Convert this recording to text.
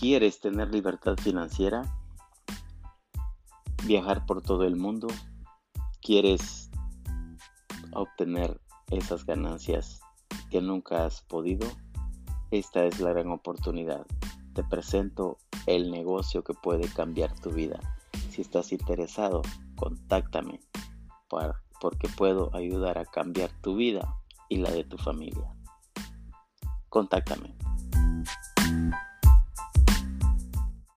¿Quieres tener libertad financiera? ¿Viajar por todo el mundo? ¿Quieres obtener esas ganancias que nunca has podido? Esta es la gran oportunidad. Te presento el negocio que puede cambiar tu vida. Si estás interesado, contáctame porque puedo ayudar a cambiar tu vida y la de tu familia. Contáctame.